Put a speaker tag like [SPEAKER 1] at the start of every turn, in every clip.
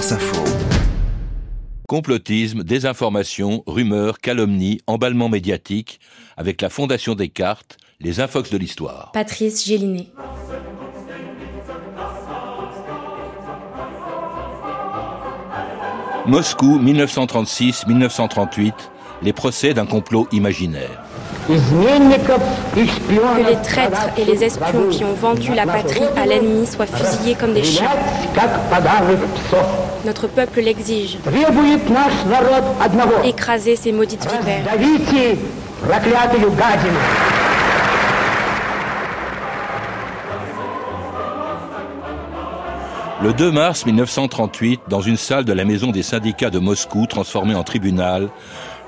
[SPEAKER 1] France Info.
[SPEAKER 2] Complotisme, désinformation, rumeurs, calomnies, emballement médiatique, avec la Fondation Descartes, les infox de l'histoire.
[SPEAKER 3] Patrice Gélinet.
[SPEAKER 2] Moscou, 1936-1938, les procès d'un complot imaginaire.
[SPEAKER 3] Que les traîtres et les espions qui ont vendu la patrie à l'ennemi soient fusillés comme des chiens. Notre peuple l'exige. Écraser ces maudites vipères.
[SPEAKER 2] Le 2 mars 1938, dans une salle de la maison des syndicats de Moscou transformée en tribunal,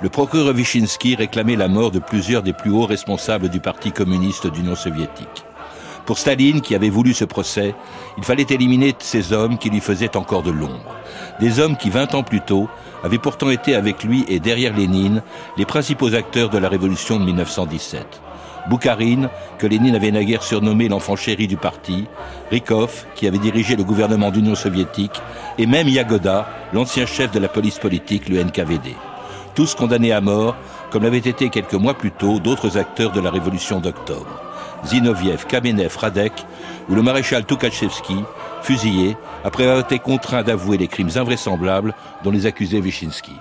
[SPEAKER 2] le procureur Wyszynski réclamait la mort de plusieurs des plus hauts responsables du Parti communiste d'Union soviétique. Pour Staline, qui avait voulu ce procès, il fallait éliminer ces hommes qui lui faisaient encore de l'ombre. Des hommes qui, 20 ans plus tôt, avaient pourtant été avec lui et derrière Lénine les principaux acteurs de la révolution de 1917. Boukharine, que Lénine avait naguère surnommé l'enfant chéri du parti, Rykov, qui avait dirigé le gouvernement d'Union soviétique, et même Yagoda, l'ancien chef de la police politique, le NKVD. Tous condamnés à mort, comme l'avaient été quelques mois plus tôt d'autres acteurs de la révolution d'octobre. Zinoviev, Kamenev, Radek ou le maréchal Tukhachevski, fusillés après avoir été contraints d'avouer les crimes invraisemblables dont les accusait Wyszynski.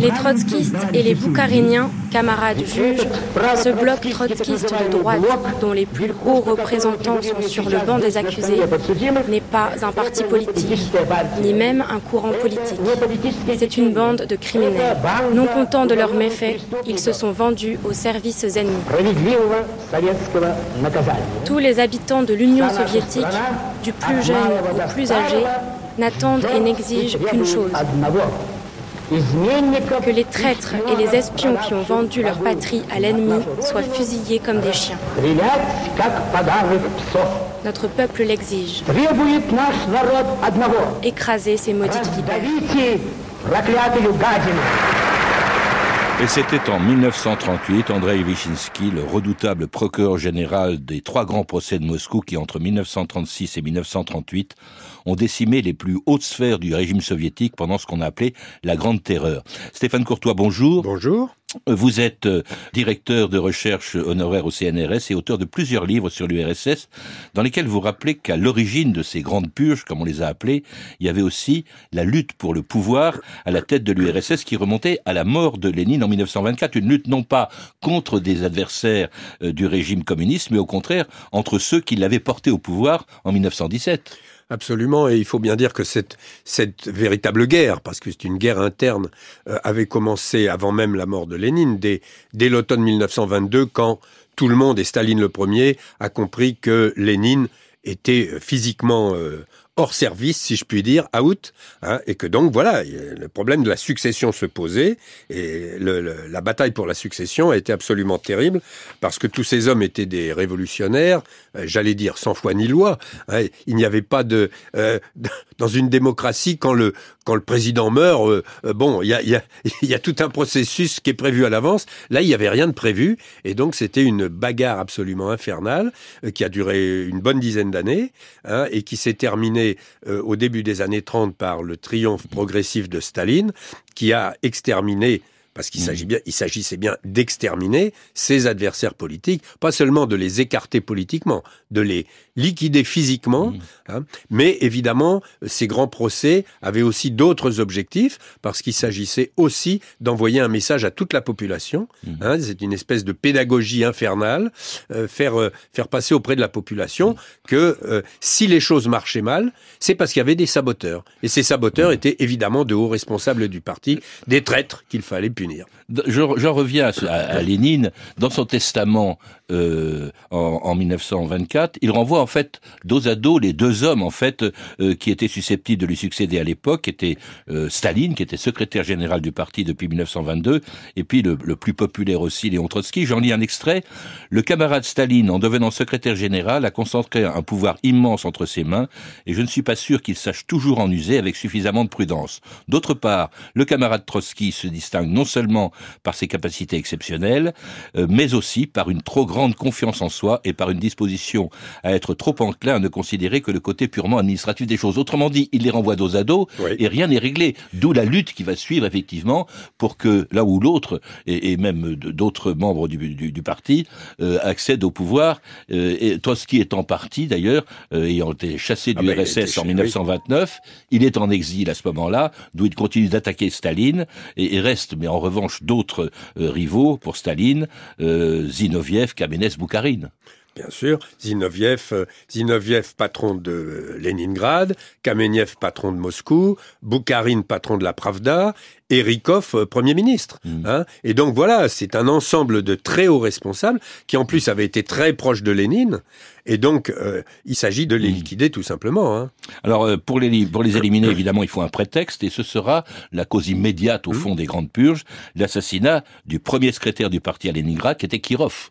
[SPEAKER 3] Les trotskistes et les boukariniens, camarades juges, ce bloc trotskiste de droite, dont les plus hauts représentants sont sur le banc des accusés, n'est pas un parti politique, ni même un courant politique. C'est une bande de criminels. Non contents de leurs méfaits, ils se sont vendus aux services ennemis. Tous les habitants de l'Union soviétique, du plus jeune au plus âgé, n'attendent et n'exigent qu'une chose que les traîtres et les espions qui ont vendu leur patrie à l'ennemi soient fusillés comme des chiens. Notre peuple l'exige. Écraser ces maudites vipères.
[SPEAKER 2] Et c'était en 1938, Andrei Wyszynski, le redoutable procureur général des trois grands procès de Moscou qui, entre 1936 et 1938, ont décimé les plus hautes sphères du régime soviétique pendant ce qu'on a appelé la Grande Terreur. Stéphane Courtois, bonjour.
[SPEAKER 4] Bonjour.
[SPEAKER 2] Vous êtes euh, directeur de recherche honoraire au CNRS et auteur de plusieurs livres sur l'URSS, dans lesquels vous rappelez qu'à l'origine de ces grandes purges, comme on les a appelées, il y avait aussi la lutte pour le pouvoir à la tête de l'URSS qui remontait à la mort de Lénine en 1924. Une lutte non pas contre des adversaires euh, du régime communiste, mais au contraire entre ceux qui l'avaient porté au pouvoir en 1917.
[SPEAKER 4] Absolument, et il faut bien dire que cette, véritable guerre, parce que c'est une guerre interne, euh, avait commencé avant même la mort de Lénine, dès, dès l'automne 1922, quand tout le monde, et Staline le premier, a compris que Lénine était euh, physiquement euh, hors service, si je puis dire, out, hein, et que donc voilà, le problème de la succession se posait, et la bataille pour la succession a été absolument terrible, parce que tous ces hommes étaient des révolutionnaires, euh, j'allais dire sans foi ni loi. Hein, il n'y avait pas de euh, dans une démocratie quand le quand le président meurt, euh, bon, il y a, y, y a tout un processus qui est prévu à l'avance. Là, il n'y avait rien de prévu, et donc c'était une bagarre absolument infernale qui a duré une bonne dizaine d'années hein, et qui s'est terminée euh, au début des années 30 par le triomphe progressif de Staline, qui a exterminé parce qu'il s'agit bien, il s'agissait bien d'exterminer ses adversaires politiques, pas seulement de les écarter politiquement, de les liquider physiquement, mmh. hein, mais évidemment, ces grands procès avaient aussi d'autres objectifs, parce qu'il s'agissait aussi d'envoyer un message à toute la population. Mmh. Hein, c'est une espèce de pédagogie infernale, euh, faire euh, faire passer auprès de la population mmh. que euh, si les choses marchaient mal, c'est parce qu'il y avait des saboteurs, et ces saboteurs étaient évidemment de hauts responsables du parti, des traîtres qu'il fallait punir.
[SPEAKER 2] J'en reviens à, Lénine. Dans son testament euh, en, 1924, il renvoie en fait dos à dos les deux hommes en fait euh, qui étaient susceptibles de lui succéder à l'époque, étaient euh, Staline, qui était secrétaire général du parti depuis 1922, et puis le, le plus populaire aussi, Léon Trotsky. J'en lis un extrait. Le camarade Staline, en devenant secrétaire général, a concentré un pouvoir immense entre ses mains, et je ne suis pas sûr qu'il sache toujours en user avec suffisamment de prudence. D'autre part, le camarade Trotsky se distingue non seulement par ses capacités exceptionnelles, mais aussi par une trop grande grande confiance en soi et par une disposition à être trop enclin à ne considérer que le côté purement administratif des choses. Autrement dit, il les renvoie dos à dos et rien n'est réglé. D'où la lutte qui va suivre effectivement pour que l'un ou l'autre, et, même d'autres membres du, parti, euh, accèdent au pouvoir. Euh, et Trotsky est en partie d'ailleurs, euh, ayant été chassé du ah ben, RSS en 1929, il est en exil à ce moment-là, d'où il continue d'attaquer Staline et, reste, mais en revanche, d'autres rivaux pour Staline, Zinoviev, Kamenev, Boukharine
[SPEAKER 4] bien sûr, Zinoviev, euh, Zinoviev patron de Leningrad, Kamenev patron de Moscou, Boukharine patron de la Pravda, Erikov euh, premier ministre. Mm. Hein et donc voilà, c'est un ensemble de très hauts responsables qui en plus avaient été très proches de Lénine. Et donc, euh, il s'agit de les mm. liquider tout simplement. Hein.
[SPEAKER 2] Alors, pour les, pour les éliminer, évidemment, il faut un prétexte, et ce sera la cause immédiate, au mm. fond, des grandes purges, l'assassinat du premier secrétaire du parti à Leningrad, qui était Kirov.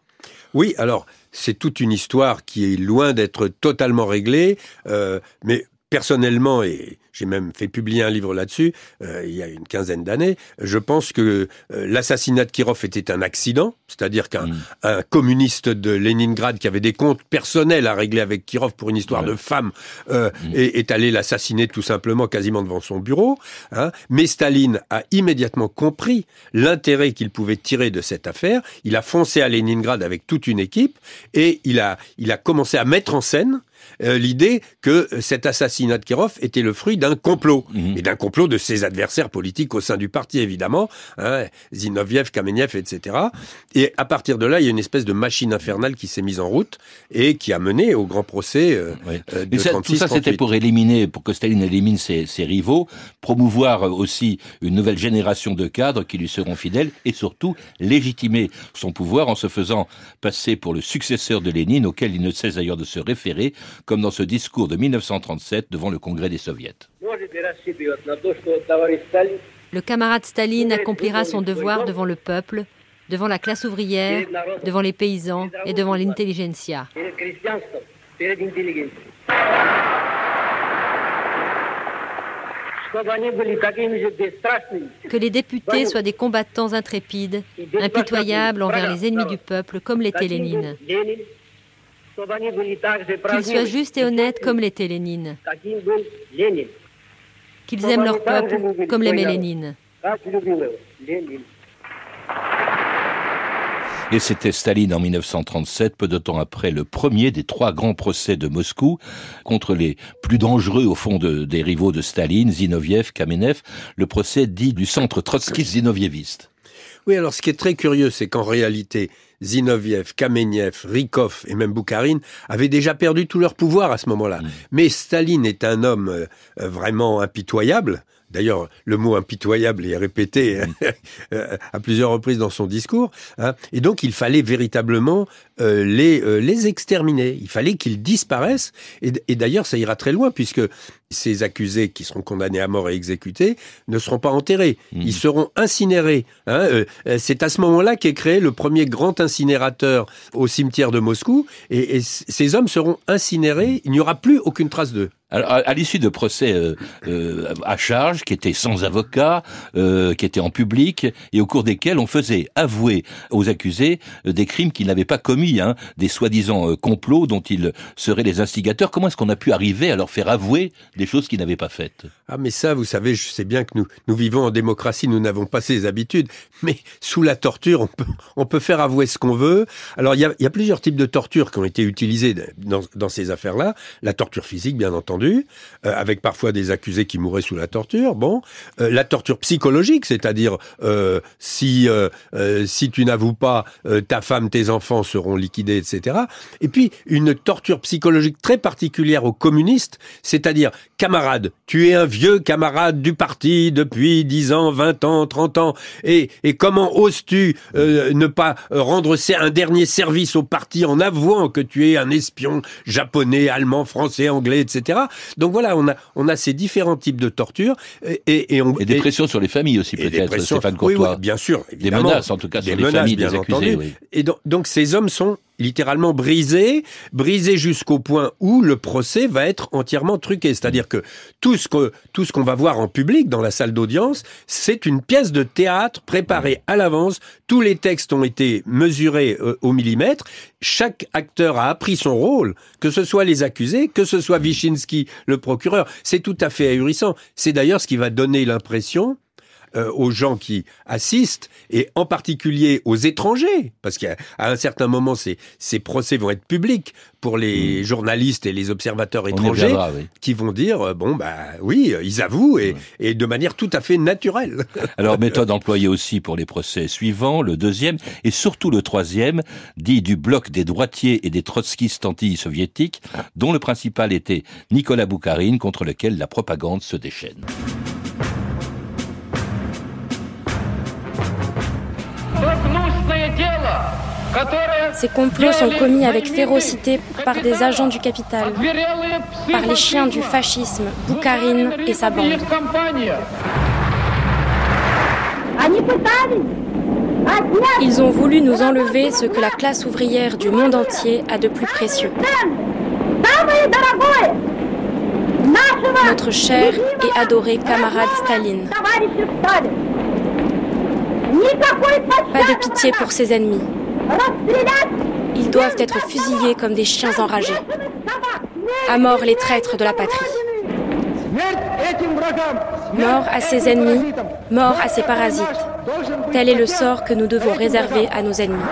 [SPEAKER 4] Oui, alors c'est toute une histoire qui est loin d'être totalement réglée, euh, mais personnellement, et j'ai même fait publier un livre là-dessus euh, il y a une quinzaine d'années, je pense que euh, l'assassinat de Kirov était un accident, c'est-à-dire qu'un mm. communiste de Leningrad qui avait des comptes personnels à régler avec Kirov pour une histoire de femme mm. est, allé l'assassiner tout simplement quasiment devant son bureau. Hein. Mais Staline a immédiatement compris l'intérêt qu'il pouvait tirer de cette affaire. Il a foncé à Leningrad avec toute une équipe et il a, il a commencé à mettre en scène euh, l'idée que cet assassinat de Kirov était le fruit d'un complot, mhm. et d'un complot de ses adversaires politiques au sein du parti, évidemment, hein, Zinoviev, Kamenev, etc. Et à partir de là, il y a une espèce de machine infernale qui s'est mise en route et qui a mené au grand procès euh, euh de
[SPEAKER 2] Tout ça, c'était pour éliminer, pour que Staline élimine ses, ses rivaux, promouvoir aussi une nouvelle génération de cadres qui lui seront fidèles et surtout légitimer son pouvoir en se faisant passer pour le successeur de Lénine, auquel il ne cesse d'ailleurs de se référer comme dans ce discours de 1937 devant le Congrès des Soviets.
[SPEAKER 3] Le camarade Staline accomplira son devoir devant le peuple, devant la classe ouvrière, devant les paysans et devant l'intelligentsia. Que les députés soient des combattants intrépides, impitoyables envers les ennemis du peuple, comme l'était Lénine. Qu'ils soient justes et honnêtes comme l'était Lénine. Qu'ils aiment leur peuple comme l'aimait Lénine.
[SPEAKER 2] Et c'était Staline en 1937, peu de temps après le premier des trois grands procès de Moscou contre les plus dangereux au fond des rivaux de Staline, Zinoviev, Kamenev, le procès dit du centre trotskyste-zinovieviste.
[SPEAKER 4] Oui, alors ce qui est très curieux, c'est qu'en réalité, Zinoviev, Kamenev, Rikov et même Boukharine avaient déjà perdu tout leur pouvoir à ce moment-là. Mm. Mais Staline est un homme euh, vraiment impitoyable. D'ailleurs, le mot impitoyable est répété mm. euh, à plusieurs reprises dans son discours. Hein. Et donc, il fallait véritablement euh, les, les exterminer. Il fallait qu'ils disparaissent. Et, et d'ailleurs, ça ira très loin, puisque ces accusés qui seront condamnés à mort et exécutés ne seront pas enterrés. Mmh. Ils seront incinérés. Hein. Euh, c'est à ce moment-là qu'est créé le premier grand incinérateur au cimetière de Moscou. Et, ces hommes seront incinérés. Il n'y aura plus aucune trace d'eux.
[SPEAKER 2] Alors, à, l'issue de procès euh, à charge, qui étaient sans avocat, qui étaient en public, et au cours desquels on faisait avouer aux accusés des crimes qu'ils n'avaient pas commis, hein, des soi-disant complots dont ils seraient les instigateurs. Comment est-ce qu'on a pu arriver à leur faire avouer des choses qu'ils n'avaient pas faites?
[SPEAKER 4] Ah mais ça, vous savez, je sais bien que nous, nous vivons en démocratie, nous n'avons pas ces habitudes, mais sous la torture, on peut, on peut faire avouer ce qu'on veut. Alors il y a, plusieurs types de torture qui ont été utilisées dans ces affaires-là. La torture physique, bien entendu, euh, avec parfois des accusés qui mouraient sous la torture. Bon, euh, la torture psychologique, c'est-à-dire euh, si si tu n'avoues pas, ta femme, tes enfants seront liquidés, etc. Et puis une torture psychologique très particulière aux communistes, c'est-à-dire camarade, tu es un vieux camarade du parti depuis 10 ans, 20 ans, 30 ans, et, et comment oses-tu ne pas rendre un dernier service au parti en avouant que tu es un espion japonais, allemand, français, anglais, etc. Donc voilà, on a, on a ces différents types de tortures. Et,
[SPEAKER 2] et, on, et des pressions sur les familles aussi, peut-être, Stéphane Courtois.
[SPEAKER 4] Oui, bien sûr.
[SPEAKER 2] Des menaces, en tout cas, sur les familles des accusés.
[SPEAKER 4] Et donc, donc, ces hommes sont littéralement brisés, brisés jusqu'au point où le procès va être entièrement truqué. C'est-à-dire que tout ce que tout ce qu'on va voir en public dans la salle d'audience, c'est une pièce de théâtre préparée à l'avance. Tous les textes ont été mesurés euh, au millimètre. Chaque acteur a appris son rôle, que ce soit les accusés, que ce soit Wyszynski, le procureur. C'est tout à fait ahurissant. C'est d'ailleurs ce qui va donner l'impression euh, aux gens qui assistent et en particulier aux étrangers, parce qu'à un certain moment, ces, ces procès vont être publics pour les hmm. journalistes et les observateurs étrangers qui vont dire euh, bon bah oui, ils avouent et, et de manière tout à fait naturelle.
[SPEAKER 2] Alors méthode employée aussi pour les procès suivants, le deuxième et surtout le troisième, dit du bloc des droitiers et des trotskistes anti-soviétiques, dont le principal était Nicolas Boukharine, contre lequel la propagande se déchaîne.
[SPEAKER 3] Ces complots sont commis avec férocité par des agents du capital, par les chiens du fascisme, Boukharine et sa bande. Ils ont voulu nous enlever ce que la classe ouvrière du monde entier a de plus précieux. Notre cher et adoré camarade Staline. Pas de pitié pour ses ennemis. Ils doivent être fusillés comme des chiens enragés. À mort les traîtres de la patrie. Mort à ses ennemis, mort à ses parasites. Tel est le sort que nous devons réserver à nos ennemis.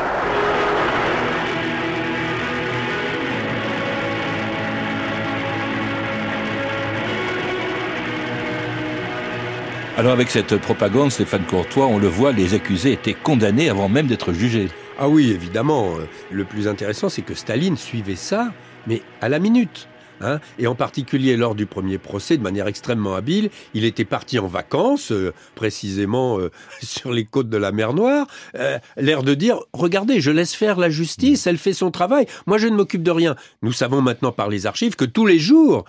[SPEAKER 2] Alors avec cette propagande, Stéphane Courtois, on le voit, les accusés étaient condamnés avant même d'être jugés.
[SPEAKER 4] Ah oui, évidemment. Le plus intéressant, c'est que Staline suivait ça, mais à la minute. Hein. et en particulier lors du premier procès, de manière extrêmement habile, il était parti en vacances, euh, précisément euh, sur les côtes de la mer Noire, euh, l'air de dire regardez, je laisse faire la justice, elle fait son travail, moi je ne m'occupe de rien. Nous savons maintenant par les archives que tous les jours,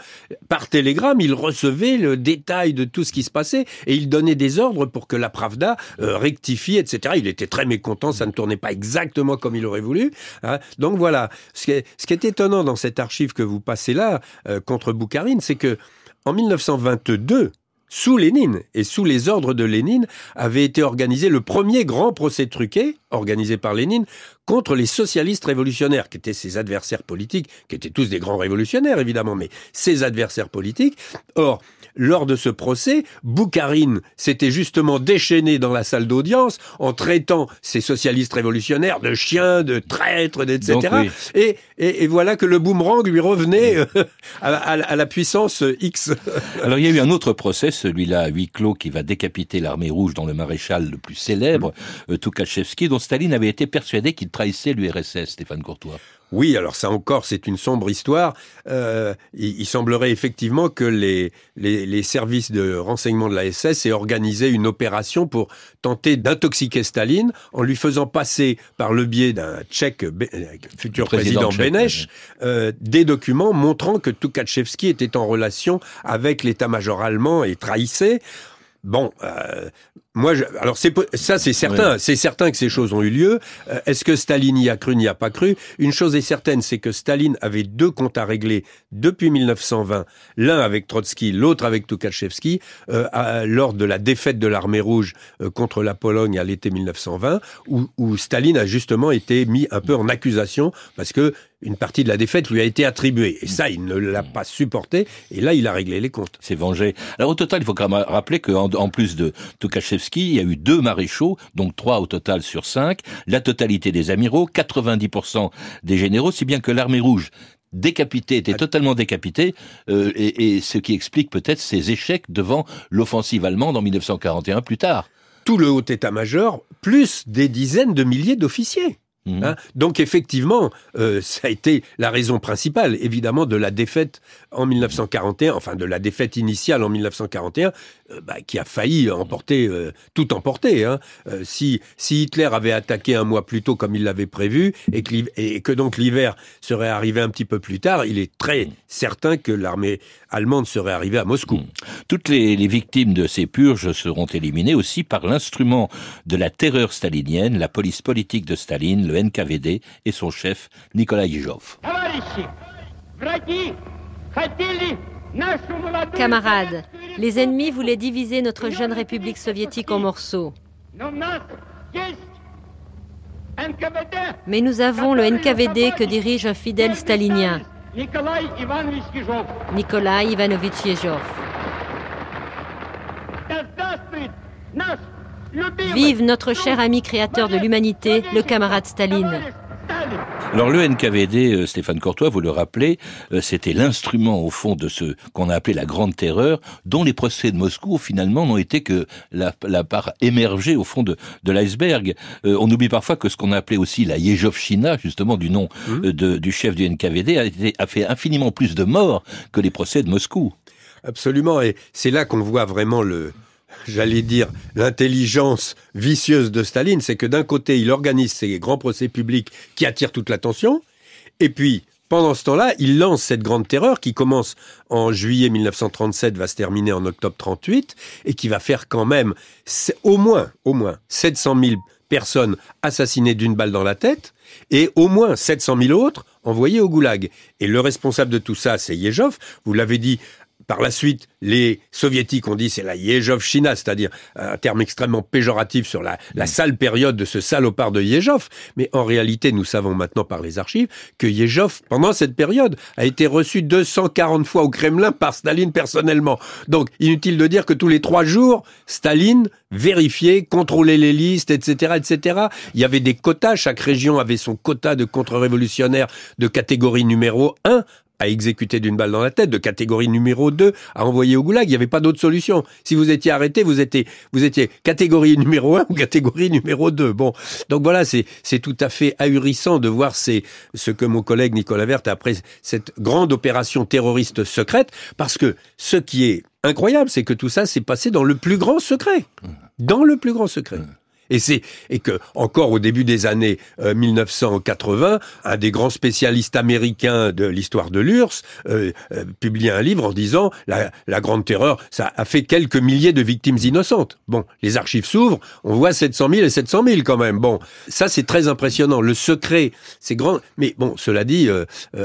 [SPEAKER 4] par télégramme, il recevait le détail de tout ce qui se passait et il donnait des ordres pour que la Pravda rectifie, etc. Il était très mécontent, ça ne tournait pas exactement comme il aurait voulu. Hein. Donc voilà, ce qui, est, ce qui est étonnant dans cette archive que vous passez là, euh, contre Boukharine, c'est que en 1922, sous Lénine et sous les ordres de Lénine, avait été organisé le premier grand procès truqué, organisé par Lénine, contre les socialistes révolutionnaires, qui étaient ses adversaires politiques, qui étaient tous des grands révolutionnaires évidemment, mais ses adversaires politiques. Or, lors de ce procès, Boukharine s'était justement déchaîné dans la salle d'audience en traitant ces socialistes révolutionnaires de chiens, de traîtres, etc. et, et, voilà que le boomerang lui revenait euh, à, la puissance X.
[SPEAKER 2] Alors il y a eu un autre procès, celui-là à huis clos, qui va décapiter l'armée rouge dans le maréchal le plus célèbre, mmh. Tukhachevski, dont Staline avait été persuadé qu'il trahissait l'URSS, Stéphane Courtois.
[SPEAKER 4] Oui, alors ça encore, c'est une sombre histoire. Euh, il, semblerait effectivement que les, les, services de renseignement de la SS aient organisé une opération pour tenter d'intoxiquer Staline en lui faisant passer par le biais d'un tchèque, euh, futur président, président euh, des documents montrant que Tukhachevski était en relation avec l'état-major allemand et trahissait. Bon, euh, moi, je, alors c'est ça, c'est certain, c'est certain que ces choses ont eu lieu. Euh, est-ce que Staline y a cru, n'y a pas cru? Une chose est certaine, c'est que Staline avait deux comptes à régler depuis 1920, l'un avec Trotsky, l'autre avec Tukhachevski, euh, lors de la défaite de l'armée rouge euh, contre la Pologne à l'été 1920, où, où Staline a justement été mis un peu en accusation parce que une partie de la défaite lui a été attribuée. Et ça, il ne l'a pas supporté. Et là, il a réglé les comptes.
[SPEAKER 2] C'est vengé. Alors au total, il faut quand même rappeler qu'en en plus de Tukhachevski, il y a eu deux maréchaux, donc trois au total sur cinq, la totalité des amiraux, 90% des généraux, si bien que l'armée rouge décapité, était totalement décapité, euh, et, et ce qui explique peut-être ses échecs devant l'offensive allemande en 1941 plus tard.
[SPEAKER 4] Tout le haut état-major, plus des dizaines de milliers d'officiers. Mhm. Hein? Donc effectivement, euh, ça a été la raison principale, évidemment, de la défaite en 1941, enfin de la défaite initiale en 1941, euh, bah, qui a failli emporter euh, tout emporter. Hein. si, si Hitler avait attaqué un mois plus tôt comme il l'avait prévu et que, et que donc l'hiver serait arrivé un petit peu plus tard, il est très certain que l'armée allemande serait arrivée à Moscou. Mhm.
[SPEAKER 2] Toutes les, les victimes de ces purges seront éliminées aussi par l'instrument de la terreur stalinienne, la police politique de Staline, le NKVD et son chef Nicolas Yijov.
[SPEAKER 1] Camarades, les ennemis voulaient diviser notre jeune république soviétique en morceaux. Mais nous avons le NKVD que dirige un fidèle stalinien, Nikolai Ivanovitch Yezhov. Vive notre cher ami créateur de l'humanité, le camarade Staline.
[SPEAKER 2] Alors le NKVD, euh, Stéphane Courtois, vous le rappelez, euh, c'était l'instrument au fond de ce qu'on a appelé la Grande Terreur, dont les procès de Moscou finalement n'ont été que la, part émergée au fond de, l'iceberg. Euh, on oublie parfois que ce qu'on a appelé aussi la Yezhovchina, justement du nom mmh. du chef du NKVD, a, a fait infiniment plus de morts que les procès de Moscou.
[SPEAKER 4] Absolument, et c'est là qu'on voit vraiment le, j'allais dire, l'intelligence vicieuse de Staline, c'est que d'un côté, il organise ces grands procès publics qui attirent toute l'attention, et puis, pendant ce temps-là, il lance cette grande terreur qui commence en juillet 1937, va se terminer en octobre 38, et qui va faire quand même au moins, au moins 700 000 personnes assassinées d'une balle dans la tête, et au moins 700 000 autres envoyés au goulag. Et le responsable de tout ça, c'est Yezhov. Vous l'avez dit, par la suite, les soviétiques ont dit c'est la Yezhov-China, c'est-à-dire un terme extrêmement péjoratif sur la, la, sale période de ce salopard de Yezhov. Mais en réalité, nous savons maintenant par les archives que Yezhov, pendant cette période, a été reçu 240 fois au Kremlin par Staline personnellement. Donc, inutile de dire que tous les trois jours, Staline vérifiait, contrôlait les listes, etc., etc. Il y avait des quotas, chaque région avait son quota de contre-révolutionnaires de catégorie numéro 1 à exécuter d'une balle dans la tête, de catégorie numéro 2 à envoyer au goulag. Il n'y avait pas d'autre solution. Si vous étiez arrêté, vous étiez, vous étiez catégorie numéro 1 ou catégorie numéro 2. Bon. Donc voilà, c'est, tout à fait ahurissant de voir ces, ce que mon collègue Nicolas Vert a après cette grande opération terroriste secrète, parce que ce qui est incroyable, c'est que tout ça s'est passé dans le plus grand secret. Dans le plus grand secret. Et c'est et que encore au début des années 1980, euh, un des grands spécialistes américains de l'histoire de l'URSS euh, euh, publiait un livre en disant la, la grande terreur, ça a fait quelques milliers de victimes innocentes. Bon, les archives s'ouvrent, on voit 700 000 et 700 000 quand même. Bon, ça c'est très impressionnant. Le secret, c'est grand. Mais bon, cela dit,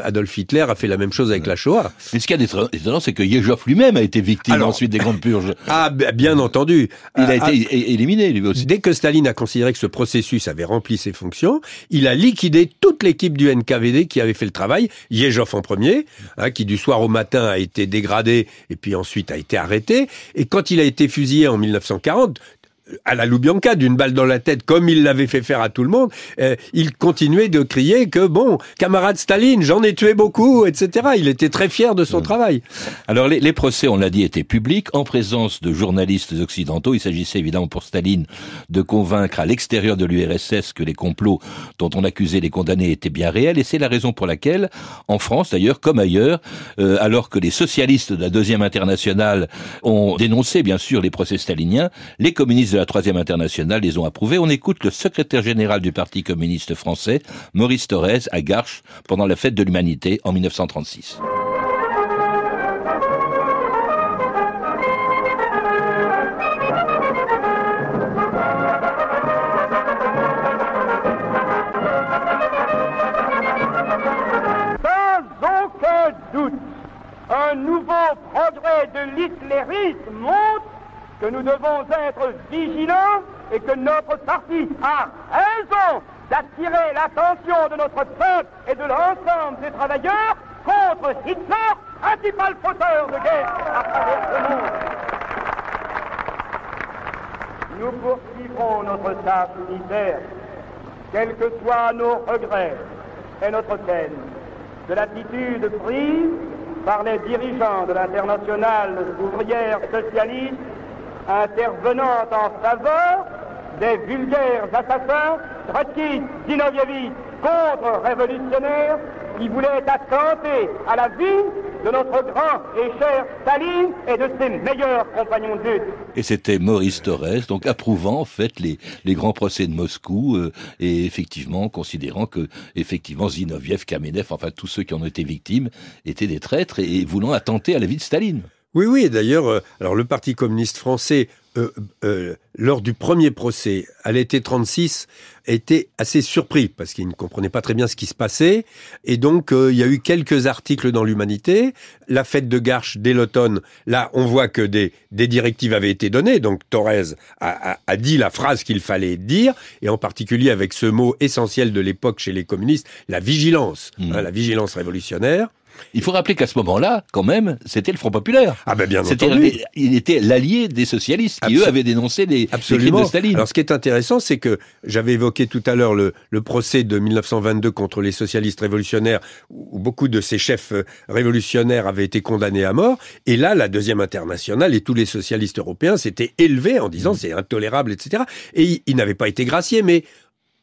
[SPEAKER 4] Adolf Hitler a fait la même chose avec la Shoah.
[SPEAKER 2] Mais ce qui est étonnant, c'est que Yezhov lui-même a été victime ensuite des grandes purges.
[SPEAKER 4] Ah, bien entendu.
[SPEAKER 2] Il a été ah, éliminé lui aussi.
[SPEAKER 4] Dès que Staline a considéré que ce processus avait rempli ses fonctions. Il a liquidé toute l'équipe du NKVD qui avait fait le travail. Yezhov en premier, hein, qui du soir au matin a été dégradé et puis ensuite a été arrêté. Et quand il a été fusillé en 1940, à la Loubianca, d'une balle dans la tête, comme il l'avait fait faire à tout le monde, euh, il continuait de crier que, bon, camarade Staline, j'en ai tué beaucoup, etc. Il était très fier de son mmh. travail.
[SPEAKER 2] Alors, les, les procès, on l'a dit, étaient publics, en présence de journalistes occidentaux. Il s'agissait évidemment pour Staline de convaincre à l'extérieur de l'URSS que les complots dont on accusait les condamnés étaient bien réels, et c'est la raison pour laquelle, en France d'ailleurs, comme ailleurs, euh, alors que les socialistes de la Deuxième Internationale ont dénoncé, bien sûr, les procès staliniens, les communistes la Troisième Internationale les ont approuvés. On écoute le secrétaire général du Parti communiste français, Maurice Thorez, à Garches, pendant la fête de l'humanité en 1936.
[SPEAKER 5] Sans aucun doute, un nouveau progrès de l'hitlérisme montre que nous devons être vigilants et que notre parti a raison d'attirer l'attention de notre peuple et de l'ensemble des travailleurs contre Hitler, principal fauteur de guerre à travers le monde. Nous poursuivrons notre tâche militaire, quels que soient nos regrets et notre peine, de l'attitude prise par les dirigeants de l'internationale ouvrière socialiste intervenant en faveur des vulgaires assassins, Trotsky, Zinovievi, contre-révolutionnaires, qui voulaient attenter à la vie de notre grand et cher Staline et de ses meilleurs compagnons de lutte.
[SPEAKER 2] Et c'était Maurice Torres, donc approuvant en fait les, les grands procès de Moscou euh, et effectivement considérant que effectivement Zinoviev, Kamenev, enfin tous ceux qui en ont été victimes étaient des traîtres et voulant attenter à la vie de Staline.
[SPEAKER 4] Oui, oui, d'ailleurs, euh, alors le Parti communiste français lors du premier procès, à l'été 36, était assez surpris parce qu'il ne comprenait pas très bien ce qui se passait. Et donc, il y a eu quelques articles dans l'Humanité. La fête de Garches dès l'automne, là, on voit que des, des directives avaient été données. Donc, Thorez a, a, a dit la phrase qu'il fallait dire, et en particulier avec ce mot essentiel de l'époque chez les communistes, la vigilance, mmh. hein, la vigilance révolutionnaire.
[SPEAKER 2] Il faut rappeler qu'à ce moment-là, quand même, c'était le Front populaire.
[SPEAKER 4] Ah ben bien entendu.
[SPEAKER 2] Il était l'allié des socialistes qui, eux, avaient dénoncé les, crimes de Staline.
[SPEAKER 4] Alors ce qui est intéressant, c'est que j'avais évoqué tout à l'heure le, le, procès de 1922 contre les socialistes révolutionnaires, où beaucoup de ces chefs euh, révolutionnaires avaient été condamnés à mort. Et là, la deuxième internationale et tous les socialistes européens s'étaient élevés en disant mmh. c'est intolérable, etc. Et ils n'avaient pas été graciés, mais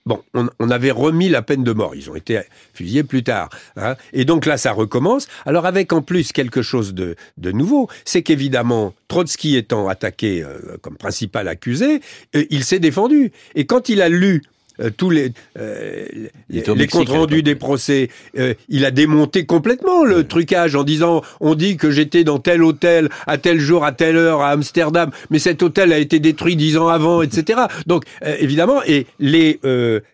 [SPEAKER 4] Bon, on, avait remis la peine de mort. Ils ont été fusillés plus tard. Hein. Et donc là, ça recommence. Alors avec en plus quelque chose de, nouveau, c'est qu'évidemment, Trotsky étant attaqué euh, comme principal accusé, euh, il s'est défendu. Et quand il a lu euh, tous les, euh, les, comptes rendus des procès. Euh, il a démonté complètement le trucage en disant on dit que j'étais dans tel hôtel à tel jour, à telle heure à Amsterdam, mais cet hôtel a été détruit dix ans avant, etc. Donc évidemment, et les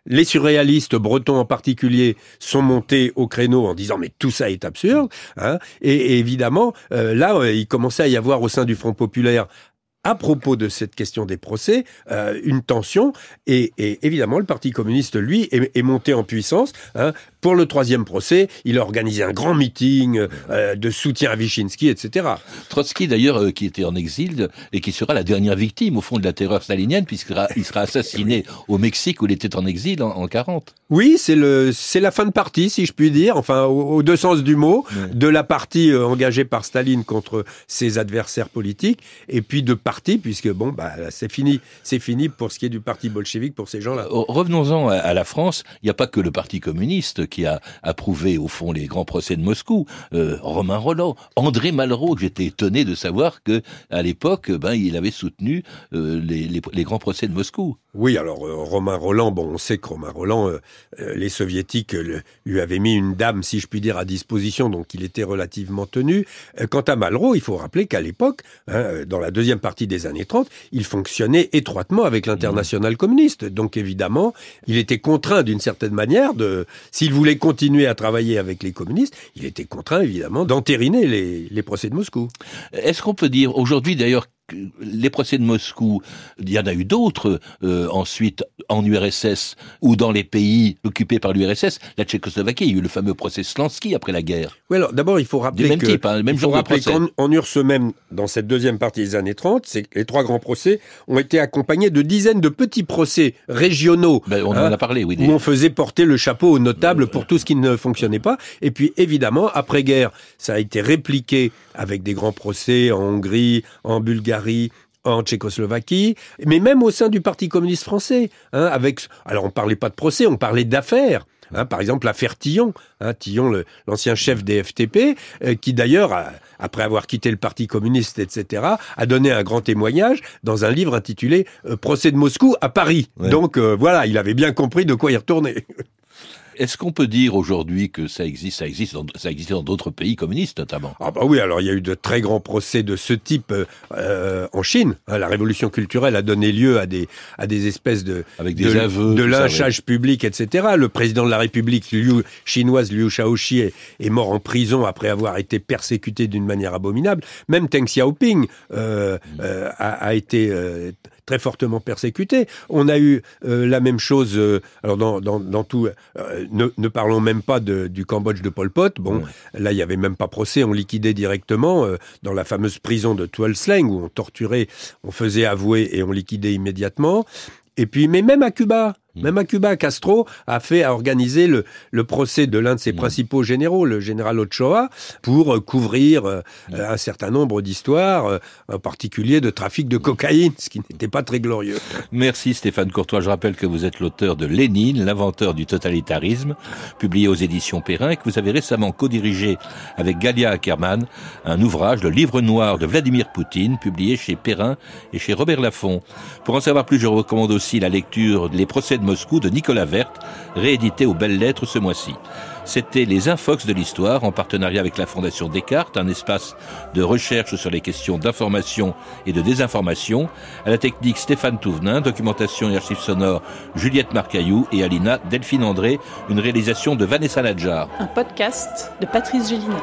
[SPEAKER 4] les surréalistes bretons en particulier sont montés au créneau en disant mais tout ça est absurde. Hein, et, et, évidemment, là, il commençait à y avoir au sein du Front populaire à propos de cette question des procès, euh, une tension, et, et, évidemment le Parti communiste, lui, est, est monté en puissance. Hein. Pour le troisième procès, il a organisé un grand meeting euh, de soutien à Wyszynski, etc.
[SPEAKER 2] Trotsky, d'ailleurs, euh, qui était en exil et qui sera la dernière victime, au fond, de la terreur stalinienne, puisqu'il sera, il sera assassiné au Mexique, où il était en exil en, en 40.
[SPEAKER 4] Oui, c'est le, c'est la fin de partie, si je puis dire, enfin, aux, deux sens du mot, de la partie euh, engagée par Staline contre ses adversaires politiques, et puis de parti, puisque bon, bah, c'est fini, c'est fini pour ce qui est du parti bolchevique pour ces gens-là.
[SPEAKER 2] Revenons-en à la France. Il n'y a pas que le parti communiste qui a approuvé au fond les grands procès de Moscou, euh, Romain Roland, André Malraux, j'étais étonné de savoir que à l'époque, ben il avait soutenu euh, les, grands procès de Moscou.
[SPEAKER 4] Oui, alors euh, Romain Roland, bon, on sait que Romain Roland, les soviétiques lui avaient mis une dame, si je puis dire, à disposition, donc il était relativement tenu. quant à Malraux, il faut rappeler qu'à l'époque, hein, dans la deuxième partie des années 30, il fonctionnait étroitement avec l'international communiste. Donc évidemment, il était contraint d'une certaine manière de, s'il voulait continuer à travailler avec les communistes, il était contraint évidemment d'entériner les, les procès de Moscou.
[SPEAKER 2] Est-ce qu'on peut dire aujourd'hui d'ailleurs les procès de Moscou, il y en a eu d'autres euh, ensuite en URSS ou dans les pays occupés par l'URSS. La Tchécoslovaquie, il y a eu le fameux procès Slansky après la guerre.
[SPEAKER 4] Oui, alors d'abord il faut rappeler
[SPEAKER 2] même
[SPEAKER 4] que
[SPEAKER 2] type, hein, même
[SPEAKER 4] il faut rappeler qu'en en URSS même, dans cette deuxième partie des années 30, c'est les trois grands procès ont été accompagnés de dizaines de petits procès régionaux.
[SPEAKER 2] Ben, on hein, en a parlé, oui.
[SPEAKER 4] Où on faisait porter le chapeau aux notables pour tout ce qui ne fonctionnait pas. Et puis évidemment, après-guerre, ça a été répliqué avec des grands procès en Hongrie, en Bulgarie, en Tchécoslovaquie, mais même au sein du Parti communiste français. Hein, avec, alors on parlait pas de procès, on parlait d'affaires. Hein, par exemple, l'affaire Tillon, hein, Tillon, l'ancien chef des FTP, euh, qui d'ailleurs, après avoir quitté le Parti communiste, etc., a donné un grand témoignage dans un livre intitulé euh, Procès de Moscou à Paris. Donc euh, voilà, il avait bien compris de quoi y retourner.
[SPEAKER 2] Est-ce qu'on peut dire aujourd'hui que ça existe, ça existe, dans, ça existait dans d'autres pays communistes notamment?
[SPEAKER 4] Ah bah oui, alors il y a eu de très grands procès de ce type euh, en Chine. Hein, la révolution culturelle a donné lieu à des à des espèces de
[SPEAKER 2] avec des
[SPEAKER 4] de,
[SPEAKER 2] aveux,
[SPEAKER 4] de lynchage ça, public, etc. Le président de la République Liu, chinoise Liu Shaoxi est, est, mort en prison après avoir été persécuté d'une manière abominable. Même Deng Xiaoping euh, mm. euh, a, a, été très fortement persécuté. On a eu euh, la même chose, euh, alors dans, dans, dans tout, euh, ne, ne, parlons même pas de, du Cambodge de Pol Pot. Bon, ouais. là il y avait même pas procès, on liquidait directement dans la fameuse prison de Tuol Sleng où on torturait, on faisait avouer et on liquidait immédiatement. Et puis, mais même à Cuba. Même à Cuba, Castro a fait, a organisé le, le procès de l'un de ses mmh. principaux généraux, le général Ochoa, pour euh, couvrir euh, mmh. un certain nombre d'histoires, euh, en particulier de trafic de cocaïne, ce qui n'était pas très glorieux.
[SPEAKER 2] Merci Stéphane Courtois. Je rappelle que vous êtes l'auteur de Lénine, l'inventeur du totalitarisme, publié aux éditions Perrin, et que vous avez récemment co-dirigé avec Galia Ackerman un ouvrage, le livre noir de Vladimir Poutine, publié chez Perrin et chez Robert Laffont. Pour en savoir plus, je recommande aussi la lecture Les procès de Moscou de Nicolas Vert, réédité aux belles lettres ce mois-ci. C'était les Infox de l'histoire en partenariat avec la Fondation Descartes, un espace de recherche sur les questions d'information et de désinformation. À la technique Stéphane Touvenin, documentation et archives sonores Juliette Marcaillou et Alina Delphine André, une réalisation de Vanessa Nadjar.
[SPEAKER 6] Un podcast de Patrice Gélinet.